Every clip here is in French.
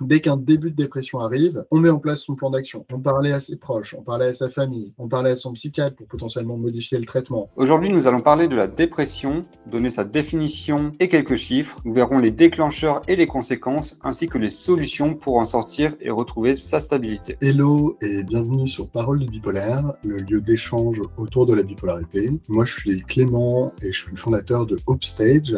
Dès qu'un début de dépression arrive, on met en place son plan d'action. On parlait à ses proches, on parlait à sa famille, on parlait à son psychiatre pour potentiellement modifier le traitement. Aujourd'hui, nous allons parler de la dépression, donner sa définition et quelques chiffres. Nous verrons les déclencheurs et les conséquences, ainsi que les solutions pour en sortir et retrouver sa stabilité. Hello et bienvenue sur Parole du bipolaire, le lieu d'échange autour de la bipolarité. Moi, je suis Clément et je suis le fondateur de Upstage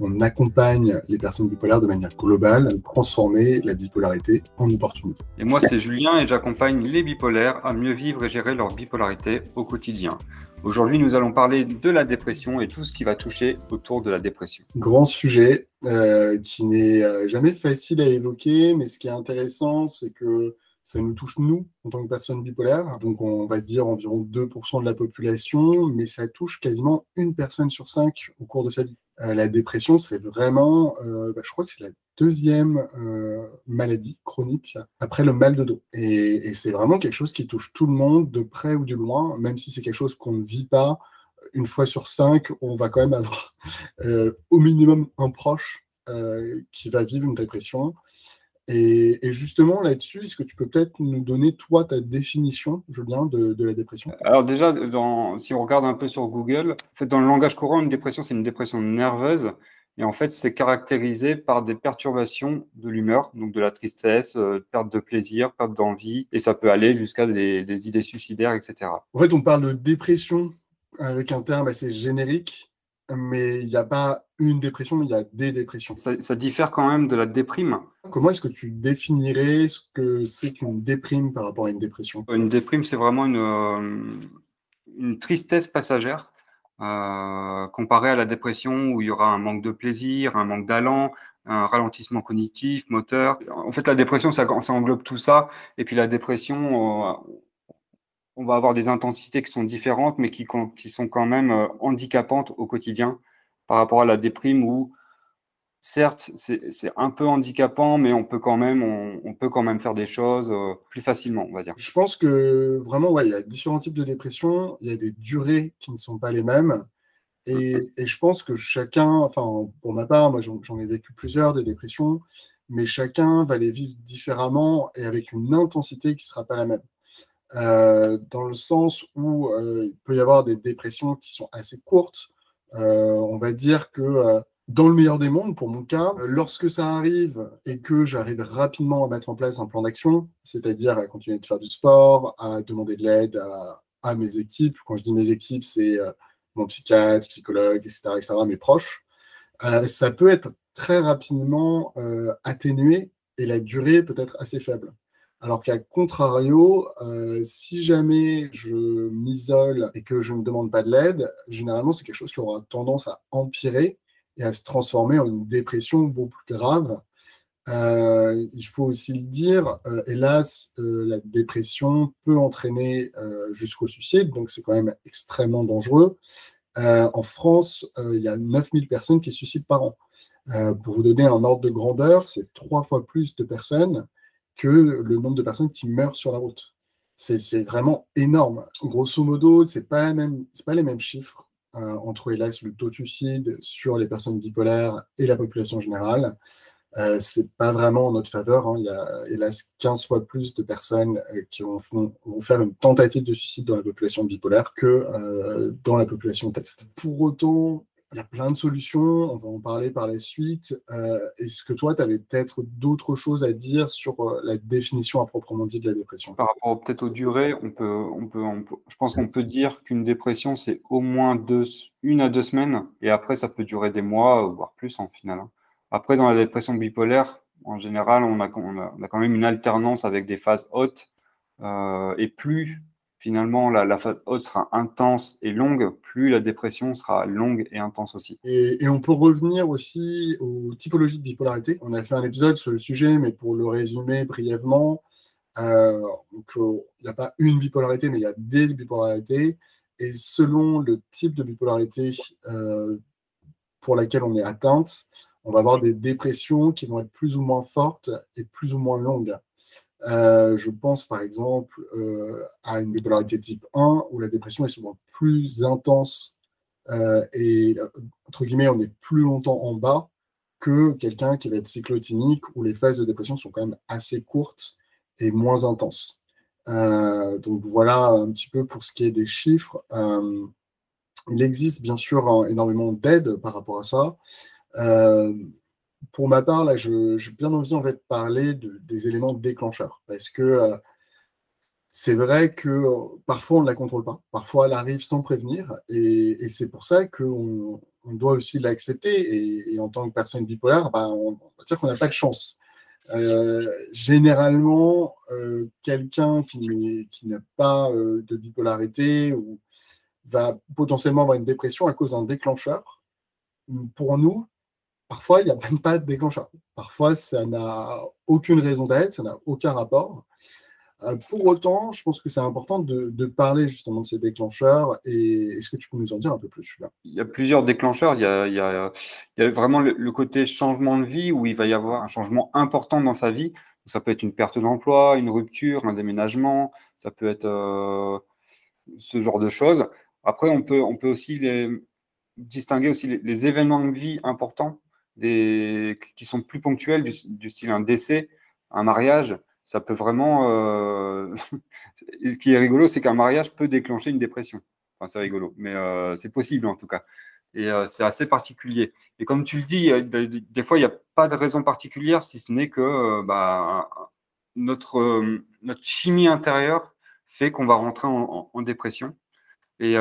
on accompagne les personnes bipolaires de manière globale à transformer la bipolarité en opportunité. Et moi, c'est Julien et j'accompagne les bipolaires à mieux vivre et gérer leur bipolarité au quotidien. Aujourd'hui, nous allons parler de la dépression et tout ce qui va toucher autour de la dépression. Grand sujet euh, qui n'est euh, jamais facile à évoquer, mais ce qui est intéressant, c'est que ça nous touche nous en tant que personnes bipolaires, donc on va dire environ 2% de la population, mais ça touche quasiment une personne sur cinq au cours de sa vie. Euh, la dépression, c'est vraiment, euh, bah, je crois que c'est la deuxième euh, maladie chronique après le mal de dos. Et, c'est vraiment quelque chose qui touche tout le monde, de près ou de loin, même si c'est quelque chose qu'on ne vit pas. Une fois sur cinq, on va quand même avoir au minimum un proche qui va vivre une dépression. Et, justement, là-dessus, est-ce que tu peux peut-être nous donner, toi, ta définition, Julien, de, de la dépression? Alors déjà, dans, si on regarde un peu sur Google, en fait, dans le langage courant, une dépression, c'est une dépression nerveuse. Et en fait, c'est caractérisé par des perturbations de l'humeur, donc de la tristesse, euh, perte de plaisir, perte d'envie, et ça peut aller jusqu'à des, des idées suicidaires, etc. En fait, on parle de dépression avec un terme assez générique mais il n'y a pas une dépression, il y a des dépressions. Ça, diffère quand même de la déprime. Comment est-ce que tu définirais ce que c'est qu'une déprime par rapport à une dépression? Une déprime, c'est vraiment une, euh, une, tristesse passagère euh, comparée à la dépression où il y aura un manque de plaisir, un manque d'allant, un ralentissement cognitif, moteur. En fait, la dépression, ça, ça englobe tout ça. Et puis la dépression, euh, on va avoir des intensités qui sont différentes, mais qui, qui sont quand même handicapantes au quotidien par rapport à la déprime où, certes, c'est un peu handicapant, mais on peut quand même, on, peut quand même faire des choses euh, plus facilement, on va dire. Je pense que vraiment, ouais, il y a différents types de dépression, il y a des durées qui ne sont pas les mêmes. Et, et je pense que chacun, enfin, pour ma part, moi j'en ai vécu plusieurs des dépressions, mais chacun va les vivre différemment et avec une intensité qui ne sera pas la même. Euh, dans le sens où euh, il peut y avoir des dépressions qui sont assez courtes. Euh, on va dire que dans le meilleur des mondes, pour mon cas, lorsque ça arrive et que j'arrive rapidement à mettre en place un plan d'action, c'est-à-dire à continuer de faire du sport, à demander de l'aide à, mes équipes, quand je dis mes équipes, c'est mon psychiatre, psychologue, etc., etc., mes proches, ça peut être très rapidement atténué et la durée peut être assez faible. Alors qu'à contrario, euh, si jamais je m'isole et que je ne demande pas de l'aide, généralement, c'est quelque chose qui aura tendance à empirer et à se transformer en une dépression beaucoup plus grave. Euh, il faut aussi le dire, euh, hélas, la dépression peut entraîner jusqu'au suicide, donc c'est quand même extrêmement dangereux. en France, il y a 9000 personnes qui se suicident par an. pour vous donner un ordre de grandeur, c'est trois fois plus de personnes que le nombre de personnes qui meurent sur la route. C'est vraiment énorme. Grosso modo, ce n'est pas, pas les mêmes chiffres euh, entre, hélas, le taux de suicide sur les personnes bipolaires et la population générale. Euh, c'est pas vraiment en notre faveur. Hein. Il y a hélas 15 fois plus de personnes euh, qui vont, faire une tentative de suicide dans la population bipolaire que euh, dans la population test. Pour autant, il y a plein de solutions, on va en parler par la suite. Euh, est-ce que toi, tu avais peut-être d'autres choses à dire sur euh, la définition à proprement dit de la dépression? Par rapport peut-être aux durées, on peut, on peut, je pense qu'on peut dire qu'une dépression, c'est au moins deux, une à deux semaines, et après, ça peut durer des mois, voire plus en final. Hein. Après, dans la dépression bipolaire, en général, on a, on a, quand même une alternance avec des phases hautes, euh, et plus finalement la, phase haute sera intense et longue, plus la dépression sera longue et intense aussi. Et, on peut revenir aussi aux typologies de bipolarité. On a fait un épisode sur le sujet, mais pour le résumer brièvement, euh, il n'y a pas une bipolarité, mais il y a des bipolarités. Et selon le type de bipolarité euh, pour laquelle on est atteinte, on va avoir des dépressions qui vont être plus ou moins fortes et plus ou moins longues. Euh, je pense par exemple euh, à une bipolarité type 1 où la dépression est souvent plus intense euh, et entre guillemets on est plus longtemps en bas que quelqu'un qui va être cyclotimique, où les phases de dépression sont quand même assez courtes et moins intenses. Donc voilà un petit peu pour ce qui est des chiffres. Il existe bien sûr énormément d'aide par rapport à ça. Euh, pour ma part, là, j'ai bien envie en fait, de parler des éléments déclencheurs parce que c'est vrai que parfois on ne la contrôle pas, parfois elle arrive sans prévenir et, c'est pour ça qu'on on doit aussi l'accepter et, en tant que personne bipolaire, bah, on, va dire qu'on n'a pas de chance. Euh, généralement, euh, quelqu'un qui, qui n'a pas euh, de bipolarité ou va potentiellement avoir une dépression à cause d'un déclencheur. Pour nous, parfois, il n'y a même pas de déclencheur. Parfois, ça n'a aucune raison d'être, ça n'a aucun rapport. Euh, pour autant, je pense que c'est important de, parler justement de ces déclencheurs. Et est-ce que tu peux nous en dire un peu plus Il y a plusieurs déclencheurs. Il y a, vraiment le, côté changement de vie où il va y avoir un changement important dans sa vie. Ça peut être une perte d'emploi, une rupture, un déménagement. Ça peut être euh, ce genre de choses. Après, on peut, on peut aussi les, distinguer aussi les, événements de vie importants qui sont plus ponctuels, du style un décès, un mariage ça peut vraiment. Euh, ce qui est rigolo, c'est qu'un mariage peut déclencher une dépression. Enfin, c'est rigolo, mais euh, c'est possible en tout cas. Et euh, c'est assez particulier. Et comme tu le dis, des fois, il n'y a pas de raison particulière, si ce n'est que bah, notre, notre chimie intérieure fait qu'on va rentrer en, dépression. Et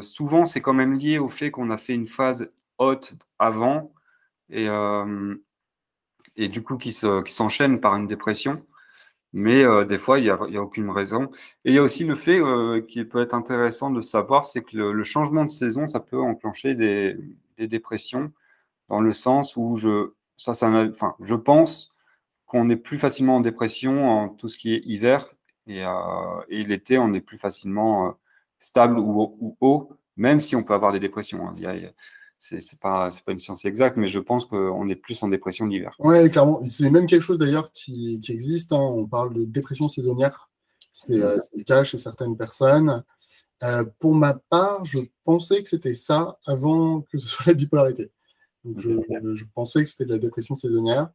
souvent, c'est quand même lié au fait qu'on a fait une phase haute avant et, et du coup qui s'enchaîne par une dépression mais euh, des fois, il n'y a, aucune raison. Et il y a aussi le fait euh, qui peut être intéressant de savoir, c'est que le, changement de saison, ça peut enclencher des, dépressions, dans le sens où je, ça, enfin, je pense qu'on est plus facilement en dépression en tout ce qui est hiver, et, euh, l'été, on est plus facilement stable ou, haut, même si on peut avoir des dépressions. Hein. C'est pas, pas une science exacte, mais je pense qu'on est plus en dépression d'hiver. Oui, clairement. C'est même quelque chose d'ailleurs qui, qui, existe. Hein. On parle de dépression saisonnière. Euh, c'est le cas chez certaines personnes. Euh, pour ma part, je pensais que c'était ça avant que ce soit la bipolarité. Donc je, je, pensais que c'était de la dépression saisonnière.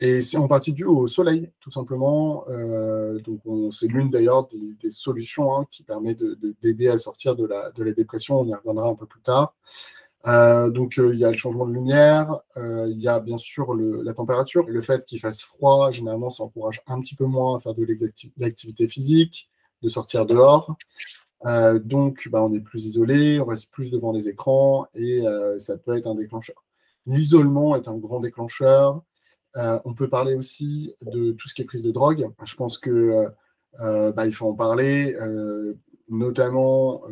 Et c'est en partie dû au soleil, tout simplement. Euh, donc c'est l'une d'ailleurs des, des, solutions hein, qui permet d'aider de, à sortir de la, de la dépression. On y reviendra un peu plus tard. Euh, donc euh, il y a le changement de lumière, euh, il y a bien sûr la température, le fait qu'il fasse froid, généralement ça encourage un petit peu moins à faire de l'activité physique, de sortir dehors. donc bah, on est plus isolé, on reste plus devant les écrans et ça peut être un déclencheur. L'isolement est un grand déclencheur. on peut parler aussi de tout ce qui est prise de drogue. Je pense que bah, il faut en parler, notamment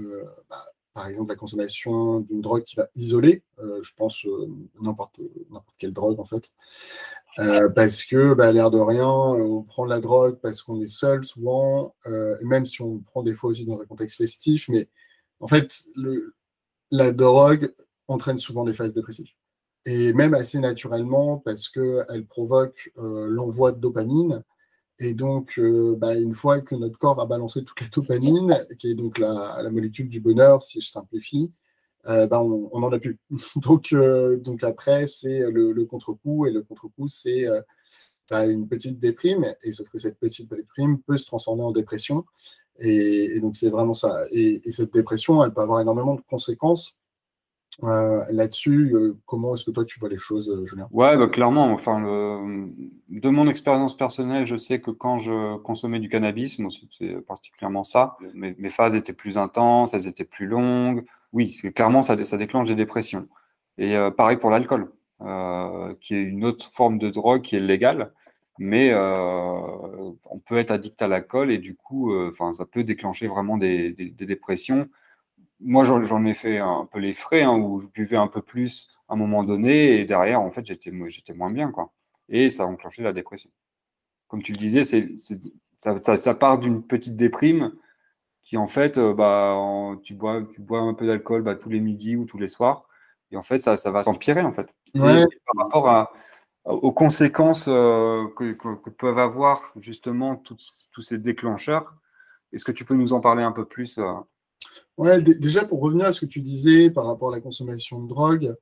bah, par exemple la consommation d'une drogue qui va isoler, euh, je pense euh, n'importe quelle drogue en fait, euh, parce que bah, l'air de rien, on prend la drogue parce qu'on est seul souvent, même si on prend des fois aussi dans un contexte festif, mais en fait la drogue entraîne souvent des phases dépressives. Et même assez naturellement parce qu'elle provoque l'envoi de dopamine, et donc, euh, bah, une fois que notre corps a balancé toute la dopamine, qui est donc la, molécule du bonheur, si je simplifie, euh, bah, on n'en a plus. donc, euh, donc après, c'est le, contre-coup, et le contre-coup, c'est bah, une petite déprime, et sauf que cette petite déprime peut se transformer en dépression. Et, donc, c'est vraiment ça. et, cette dépression, elle peut avoir énormément de conséquences là-dessus, euh, comment est-ce que toi tu vois les choses, euh, Julien? Ouais, bah, clairement. Enfin, de mon expérience personnelle, je sais que quand je consommais du cannabis, c'est particulièrement ça, mes, phases étaient plus intenses, elles étaient plus longues. Oui, clairement, ça, ça, déclenche des dépressions. Et pareil pour l'alcool, qui est une autre forme de drogue qui est légale, mais on peut être addict à l'alcool et du coup, enfin, ça peut déclencher vraiment des dépressions moi, j'en ai fait un peu les frais, hein, où je buvais un peu plus à un moment donné, et derrière, en fait, j'étais moins bien. Quoi. Et ça a enclenché la dépression. Comme tu le disais, ça, ça, part d'une petite déprime qui, en fait, euh, bah, tu, bois, tu bois un peu d'alcool bah, tous les midis ou tous les soirs, et en fait, ça, ça va s'empirer, en fait. par rapport à, aux conséquences euh, que, que, peuvent avoir, justement, tous ces déclencheurs, est-ce que tu peux nous en parler un peu plus euh, Ouais, déjà pour revenir à ce que tu disais par rapport à la consommation de drogue,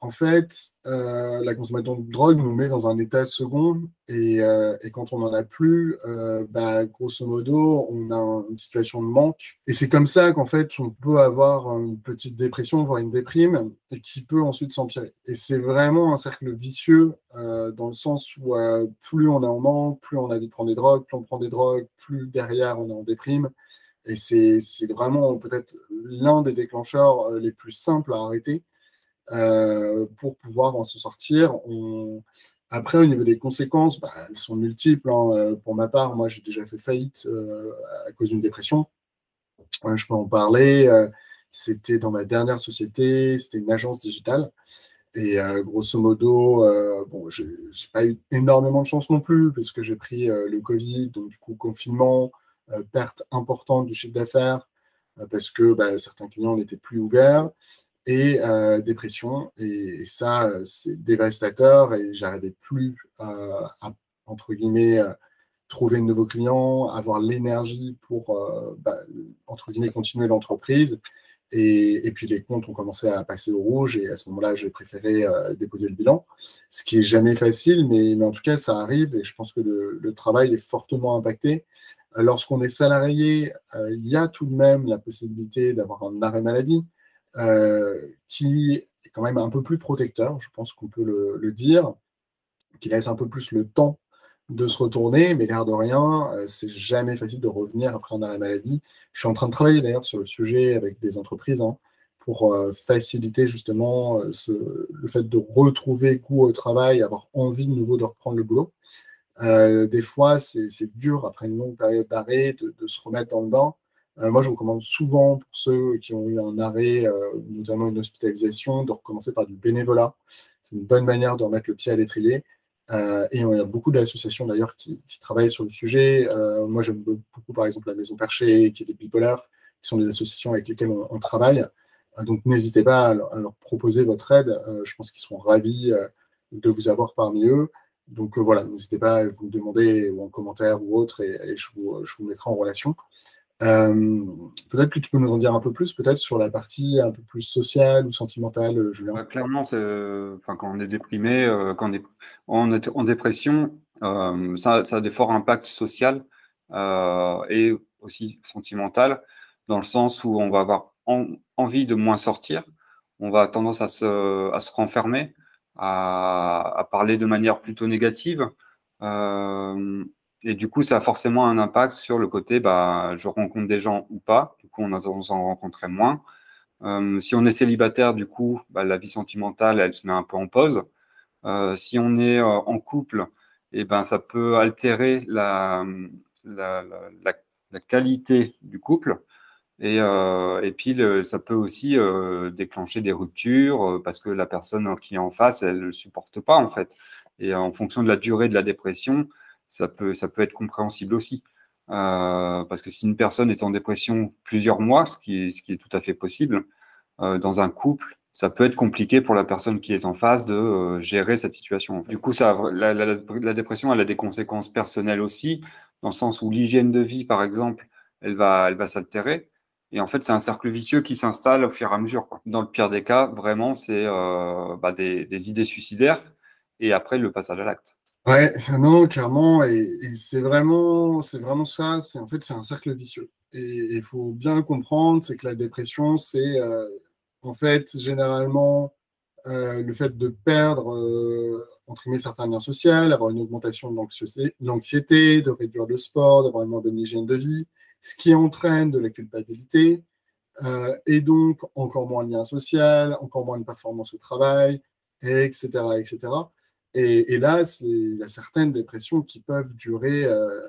en fait, euh, la consommation de drogue nous met dans un état second et, euh, quand on n'en a plus, euh, bah, grosso modo, on a une situation de manque. Et c'est comme ça qu'en fait, on peut avoir une petite dépression, voire une déprime, et qui peut ensuite s'empirer. Et c'est vraiment un cercle vicieux dans le sens où plus on est en manque, plus on a envie de prendre des drogues, plus on prend des drogues, plus derrière on est en déprime. Et c'est vraiment peut-être l'un des déclencheurs les plus simples à arrêter. Euh, pour pouvoir en se sortir. Après, au niveau des conséquences, bah, elles sont multiples. Hein. Euh, pour ma part, moi, j'ai déjà fait faillite euh, à cause d'une dépression. je peux en parler. c'était dans ma dernière société, c'était une agence digitale. Et grosso modo, bon, j'ai pas eu énormément de chance non plus, parce que j'ai pris le Covid, donc du coup, confinement, perte importante du chiffre d'affaires, parce que bah, certains clients n'étaient plus ouverts et euh, dépression. Et, ça, euh, c'est dévastateur et j'arrivais plus euh, à, entre guillemets, trouver de nouveaux clients, avoir l'énergie pour, bah, entre guillemets, continuer l'entreprise. Et, puis les comptes ont commencé à passer au rouge et à ce moment-là, j'ai préféré déposer le bilan, ce qui est jamais facile, mais, mais, en tout cas, ça arrive et je pense que le travail est fortement impacté. Lorsqu'on est salarié, il y a tout de même la possibilité d'avoir un arrêt maladie. Euh, qui est quand même un peu plus protecteur, je pense qu'on peut le, dire, qui laisse un peu plus le temps de se retourner, mais l'air de rien, euh, c'est jamais facile de revenir après un arrêt maladie. Je suis en train de travailler d'ailleurs sur le sujet avec des entreprises hein, pour euh, faciliter justement le fait de retrouver goût au travail, avoir envie de nouveau de reprendre le boulot. Des fois, c'est dur après une longue période d'arrêt de, se remettre dans le bain. Euh, moi, je recommande souvent pour ceux qui ont eu un arrêt, euh, notamment une hospitalisation, de recommencer par du bénévolat. C'est une bonne manière de remettre le pied à l'étrier. Euh, et il y a beaucoup d'associations d'ailleurs qui, travaillent sur le sujet. moi, j'aime beaucoup, par exemple, la Maison Perchée, qui est des bipolaires, qui sont des associations avec lesquelles on, travaille. donc, n'hésitez pas à leur, proposer votre aide. je pense qu'ils seront ravis de vous avoir parmi eux. Donc voilà, n'hésitez pas à vous demander ou en commentaire ou autre, et, je, vous, je, vous, mettrai en relation. Euh, peut-être que tu peux nous en dire un peu plus, peut-être sur la partie un peu plus sociale ou sentimentale, euh, Julien? clairement, enfin, quand on est déprimé, euh, quand on est en, dépression, ça, a des forts impacts sociaux et aussi sentimental, dans le sens où on va avoir envie de moins sortir, on va tendance à se, à se renfermer, à, parler de manière plutôt négative. Et du coup, ça a forcément un impact sur le côté, bah, je rencontre des gens ou pas. Du coup, on en, rencontrait moins. Euh, si on est célibataire, du coup, bah, la vie sentimentale, elle se met un peu en pause. Euh, si on est euh, en couple, eh ben, ça peut altérer la, la, qualité du couple. Et, et puis, ça peut aussi déclencher des ruptures parce que la personne qui est en face, elle ne supporte pas, en fait. Et en fonction de la durée de la dépression, ça peut, ça peut être compréhensible aussi. Euh, parce que si une personne est en dépression plusieurs mois, ce qui est, ce qui est tout à fait possible, euh, dans un couple, ça peut être compliqué pour la personne qui est en face de euh, gérer cette situation. Du coup, ça, la, la, la, dépression, elle a des conséquences personnelles aussi, dans le sens où l'hygiène de vie, par exemple, elle va, elle va s'altérer. Et en fait, c'est un cercle vicieux qui s'installe au fur et à mesure. Dans le pire des cas, vraiment, c'est bah, des, idées suicidaires et après le passage à l'acte. Ouais, non, clairement, et, c'est vraiment, c'est vraiment ça. C'est en fait, c'est un cercle vicieux. Et il faut bien le comprendre, c'est que la dépression, c'est euh, en fait généralement euh, le fait de perdre, euh, entre guillemets, certains liens sociaux, avoir une augmentation de l'anxiété, de réduire le sport, d'avoir une bonne hygiène de vie, ce qui entraîne de la culpabilité, et donc encore moins de liens sociaux, encore moins de performance au travail, etc., etc. Et, là, il y a certaines dépressions qui peuvent durer euh,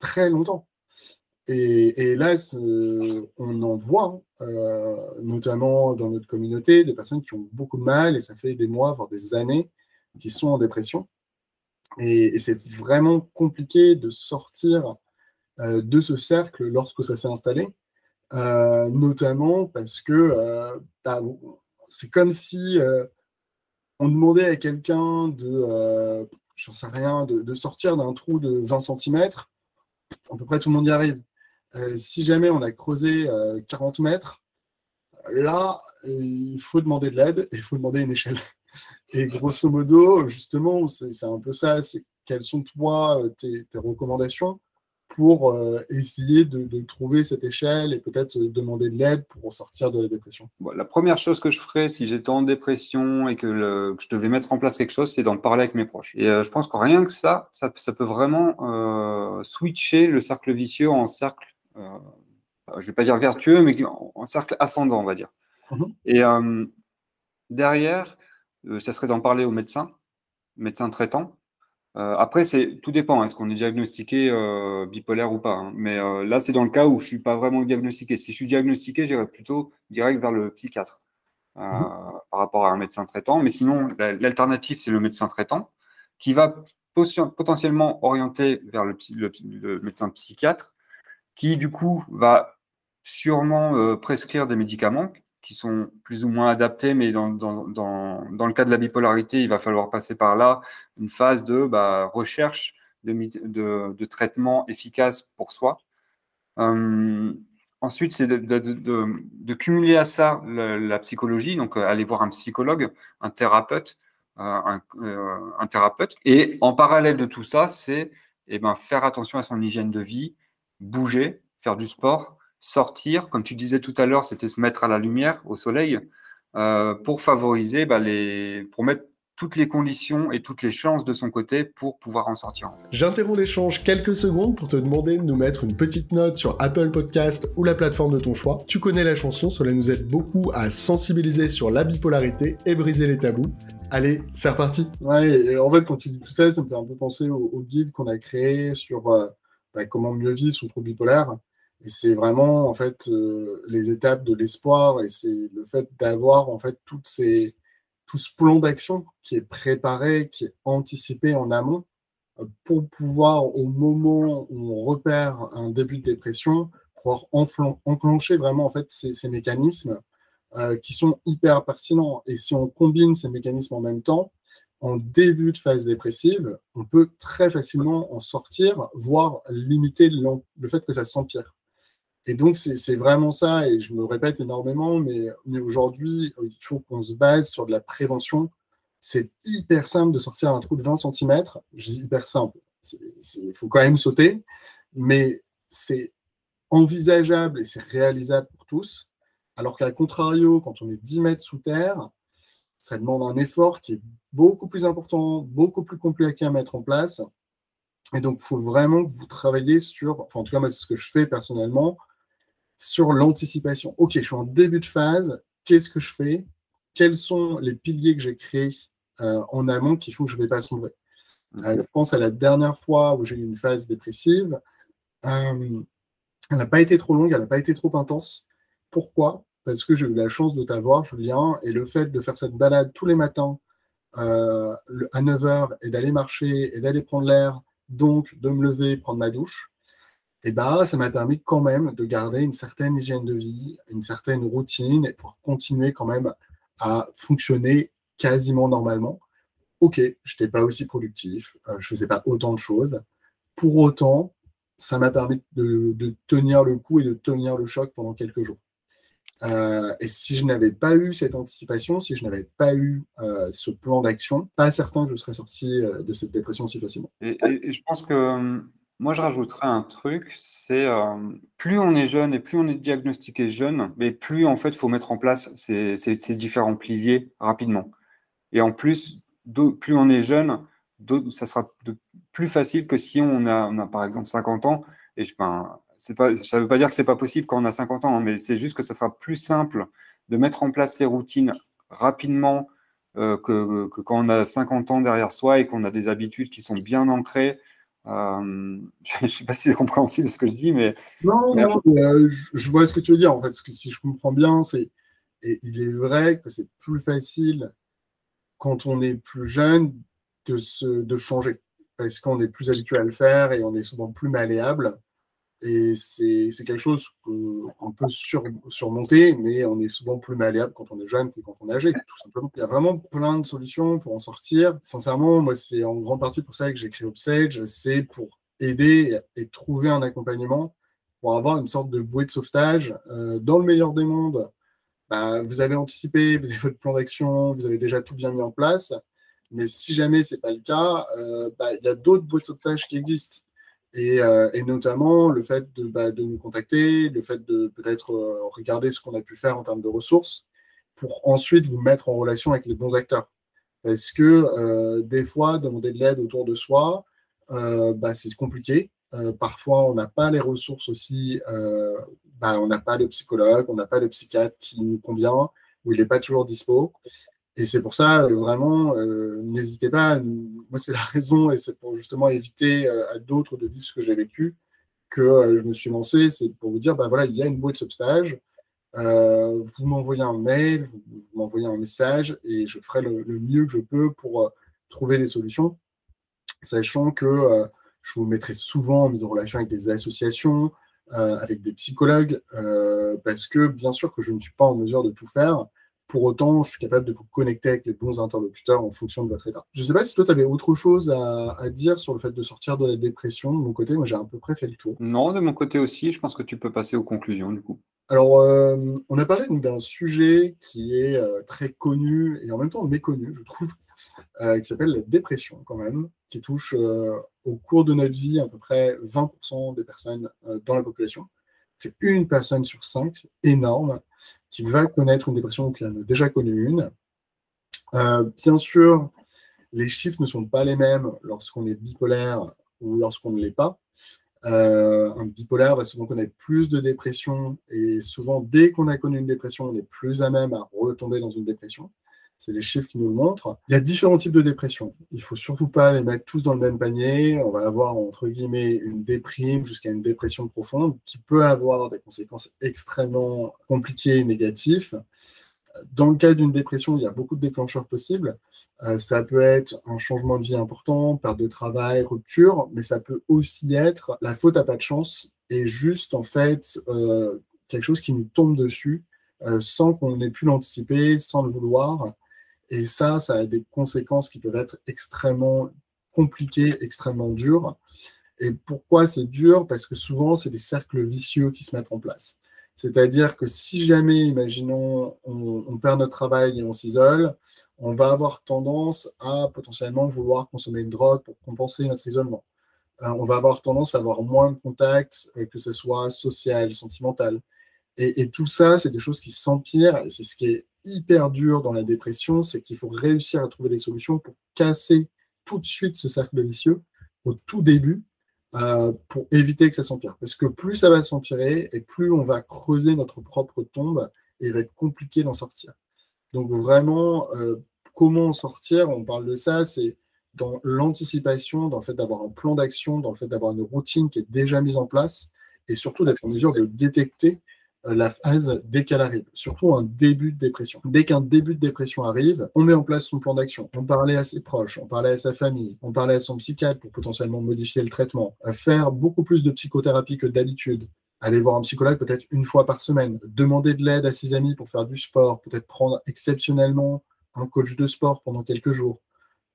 très longtemps. Et, là, on en voit, euh, notamment dans notre communauté, des personnes qui ont beaucoup de mal et ça fait des mois, voire des années, qui sont en dépression. Et, c'est vraiment compliqué de sortir euh, de ce cercle lorsque ça s'est installé, notamment parce que bah, c'est comme si on demandait à quelqu'un de, euh, sais rien, de, sortir d'un trou de 20 cm, à peu près tout le monde y arrive. Euh, si jamais on a creusé 40 euh, mètres, là, il faut demander de l'aide et il faut demander une échelle. Et grosso modo, justement, c'est un peu ça. C'est quelles sont toi tes recommandations? Pour euh, essayer de, trouver cette échelle et peut-être demander de l'aide pour sortir de la dépression La première chose que je ferais si j'étais en dépression et que, je devais mettre en place quelque chose, c'est d'en parler avec mes proches. Et euh, je pense que rien que ça, ça, peut vraiment euh, switcher le cercle vicieux en cercle, je ne vais pas dire vertueux, mais en, cercle ascendant, on va dire. Mhm. Et derrière, ça serait d'en parler au médecin, médecin traitant, euh, après, c'est tout dépend. Est-ce qu'on est diagnostiqué euh, bipolaire ou pas hein. Mais euh, là, c'est dans le cas où je suis pas vraiment diagnostiqué. Si je suis diagnostiqué, j'irai plutôt direct vers le psychiatre mhm. par rapport à un médecin traitant. Mais sinon, l'alternative, c'est le médecin traitant qui va potentiellement orienter vers le, le médecin psychiatre, qui du coup va sûrement prescrire des médicaments qui sont plus ou moins adaptés, mais dans, dans, dans, dans, le cas de la bipolarité, il va falloir passer par là une phase de bah, recherche de, de, de, traitement efficace pour soi. Euh, ensuite, c'est de, de, cumuler à ça la, psychologie, donc euh, aller voir un psychologue, un thérapeute, euh, un, thérapeute. Et en parallèle de tout ça, c'est eh ben, faire attention à son hygiène de vie, bouger, faire du sport, sortir, comme tu disais tout à l'heure, c'était se mettre à la lumière, au soleil, euh, pour favoriser, bah, les, pour mettre toutes les conditions et toutes les chances de son côté pour pouvoir en sortir. J'interromps l'échange quelques secondes pour te demander de nous mettre une petite note sur Apple Podcast ou la plateforme de ton choix. Tu connais la chanson, cela nous aide beaucoup à sensibiliser sur la bipolarité et briser les tabous. Allez, c'est reparti. Ouais, en fait, quand tu dis tout ça, ça me fait un peu penser au, guide qu'on a créé sur euh, bah, comment mieux vivre son trouble bipolaire. Et c'est vraiment en fait euh, les étapes de l'espoir et c'est le fait d'avoir en fait tout ce plan d'action qui est préparé, qui est anticipé en amont euh, pour pouvoir au moment où on repère un début de dépression, pouvoir enclencher vraiment en fait ces, ces mécanismes euh, qui sont hyper pertinents. Et si on combine ces mécanismes en même temps, en début de phase dépressive, on peut très facilement en sortir, voire limiter le fait que ça s'empire. Et donc, c'est vraiment ça, et je me répète énormément, mais, aujourd'hui, il faut qu'on se base sur de la prévention. C'est hyper simple de sortir un trou de 20 cm. Je dis hyper simple. Il faut quand même sauter, mais c'est envisageable et c'est réalisable pour tous. Alors qu'à contrario, quand on est 10 mètres sous terre, ça demande un effort qui est beaucoup plus important, beaucoup plus compliqué à mettre en place. Et donc, il faut vraiment que vous travaillez sur, enfin, en tout cas, moi, c'est ce que je fais personnellement, sur l'anticipation. Ok, je suis en début de phase, qu'est-ce que je fais? Quels sont les piliers que j'ai créés euh, en amont qui font que je ne vais pas sombrer? Euh, Je pense à la dernière fois où j'ai eu une phase dépressive. Euh, elle n'a pas été trop longue, elle n'a pas été trop intense. Pourquoi? Parce que j'ai eu la chance de t'avoir, Julien, et le fait de faire cette balade tous les matins à 9h et d'aller marcher et d'aller prendre l'air, donc de me lever, prendre ma douche, et ben, ça m'a permis quand même de garder une certaine hygiène de vie, une certaine routine pour continuer quand même à fonctionner quasiment normalement. Ok, je n'étais pas aussi productif, euh, je ne faisais pas autant de choses. Pour autant, ça m'a permis de, tenir le coup et de tenir le choc pendant quelques jours. Euh, et si je n'avais pas eu cette anticipation, si je n'avais pas eu euh, ce plan d'action, pas certain que je serais sorti de cette dépression si facilement. et je pense que hum, moi, je rajouterais un truc, c'est euh, plus on est jeune et plus on est diagnostiqué jeune, mais plus en fait, faut mettre en place ces, différents piliers rapidement. Et en plus, plus on est jeune, ça sera plus facile que si on a, par exemple 50 ans. Et pas, ça ne veut pas dire que c'est pas possible quand on a 50 ans, hein, mais c'est juste que ça sera plus simple de mettre en place ces routines rapidement euh, que, quand on a 50 ans derrière soi et qu'on a des habitudes qui sont bien ancrées euh, je ne sais pas si c'est compréhensible ce que je dis, mais. Non, non euh, je, vois ce que tu veux dire. En fait, ce que, si je comprends bien, c'est. Et il est vrai que c'est plus facile quand on est plus jeune de, se, de changer. Parce qu'on est plus habitué à le faire et on est souvent plus malléable. Et c'est quelque chose qu'on peut surmonter, mais on est souvent plus malléable quand on est jeune que quand on est âgé, tout simplement. Il y a vraiment plein de solutions pour en sortir. Sincèrement, moi, c'est en grande partie pour ça que j'ai créé Upstage. C'est pour aider et trouver un accompagnement pour avoir une sorte de bouée de sauvetage. Euh, dans le meilleur des mondes, bah, vous avez anticipé, vous avez votre plan d'action, vous avez déjà tout bien mis en place. Mais si jamais ce n'est pas le cas, euh, bah, il y a d'autres boîtes de sauvetage qui existent. Et, euh, et, notamment le fait de, bah, de, nous contacter, le fait de peut-être euh, regarder ce qu'on a pu faire en termes de ressources pour ensuite vous mettre en relation avec les bons acteurs. Parce que euh, des fois, demander de l'aide autour de soi, bah, c'est compliqué. Parfois, on n'a pas les ressources aussi, bah, on n'a pas le psychologue, on n'a pas le psychiatre qui nous convient, ou il n'est pas toujours dispo. Et c'est pour ça, vraiment, n'hésitez pas. Moi, c'est la raison, et c'est pour justement éviter à d'autres de vivre ce que j'ai vécu, que je me suis lancé. C'est pour vous dire, bah voilà, il y a une boîte de euh, vous m'envoyez un mail, vous, m'envoyez un message et je ferai le, mieux que je peux pour euh, trouver des solutions, sachant que euh, je vous mettrai souvent en mise en relation avec des associations, avec des psychologues, parce que bien sûr que je ne suis pas en mesure de tout faire. Pour autant, je suis capable de vous connecter avec les bons interlocuteurs en fonction de votre état. Je ne sais pas si toi, tu avais autre chose à, à, dire sur le fait de sortir de la dépression. De mon côté, moi, j'ai à peu près fait le tour. Non, de mon côté aussi, je pense que tu peux passer aux conclusions, du coup. Alors, euh, on a parlé d'un sujet qui est euh, très connu et en même temps méconnu, je trouve, euh, qui s'appelle la dépression quand même, qui touche au cours de notre vie à peu près 20% des personnes dans la population. C'est une personne sur cinq, c'est énorme, qui va connaître une dépression ou qui a déjà connu une. bien sûr, les chiffres ne sont pas les mêmes lorsqu'on est bipolaire ou lorsqu'on ne l'est pas. Euh, un bipolaire va souvent connaître plus de dépression et souvent, dès qu'on a connu une dépression, on est plus à même à retomber dans une dépression. C'est les chiffres qui nous le montrent. Il y a différents types de dépression. Il faut surtout pas les mettre tous dans le même panier. On va avoir, entre guillemets, une déprime jusqu'à une dépression profonde qui peut avoir des conséquences extrêmement compliquées et négatives. Dans le cas d'une dépression, il y a beaucoup de déclencheurs possibles. Euh, ça peut être un changement de vie important, perte de travail, rupture, mais ça peut aussi être la faute à pas de chance et juste en fait euh, quelque chose qui nous tombe dessus euh, sans qu'on ait pu l'anticiper, sans le vouloir. Et ça, ça a des conséquences qui peuvent être extrêmement compliquées, extrêmement dures. Et pourquoi c'est dur? Parce que souvent, c'est des cercles vicieux qui se mettent en place. C'est-à-dire que si jamais, imaginons, on, perd notre travail et on s'isole, on va avoir tendance à potentiellement vouloir consommer une drogue pour compenser notre isolement. Euh, on va avoir tendance à avoir moins de contacts, euh, que ce soit social, sentimental. Et, tout ça, c'est des choses qui s'empirent. Et c'est ce qui est hyper dur dans la dépression, c'est qu'il faut réussir à trouver des solutions pour casser tout de suite ce cercle vicieux au tout début euh, pour éviter que ça s'empire. Parce que plus ça va s'empirer et plus on va creuser notre propre tombe et il va être compliqué d'en sortir. Donc vraiment, euh, comment en sortir? On parle de ça, c'est dans l'anticipation, dans le fait d'avoir un plan d'action, dans le fait d'avoir une routine qui est déjà mise en place et surtout d'être en mesure de détecter la phase dès qu'elle arrive, surtout un début de dépression. Dès qu'un début de dépression arrive, on met en place son plan d'action. On parlait à ses proches, on parlait à sa famille, on parlait à son psychiatre pour potentiellement modifier le traitement, faire beaucoup plus de psychothérapie que d'habitude, aller voir un psychologue peut-être une fois par semaine, demander de l'aide à ses amis pour faire du sport, peut-être prendre exceptionnellement un coach de sport pendant quelques jours.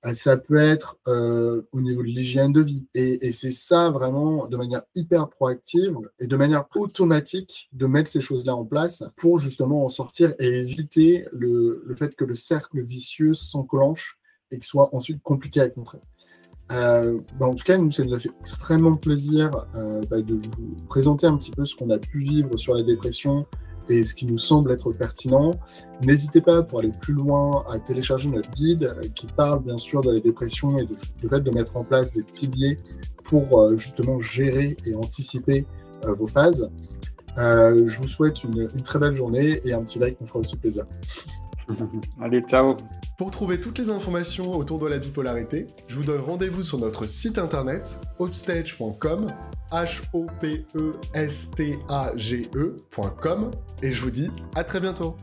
Euh, ça peut être euh, au niveau de l'hygiène de vie. Et, c'est ça vraiment de manière hyper proactive et de manière automatique de mettre ces choses-là en place pour justement en sortir et éviter le, fait que le cercle vicieux s'enclenche et qu'il soit ensuite compliqué à contrer. Euh, bah, en tout cas, nous, ça nous a fait extrêmement plaisir bah, de vous présenter un petit peu ce qu'on a pu vivre sur la dépression, et ce qui nous semble être pertinent. N'hésitez pas, pour aller plus loin, à télécharger notre guide euh, qui parle bien sûr de la dépression et du fait de mettre en place des piliers pour euh, justement gérer et anticiper euh, vos phases. je vous souhaite une, une, très belle journée et un petit like, on fera aussi plaisir. Allez, ciao Pour trouver toutes les informations autour de la bipolarité, je vous donne rendez-vous sur notre site internet hopstage.com H-O-P-E-S-T-A-G-E.com et je vous dis à très bientôt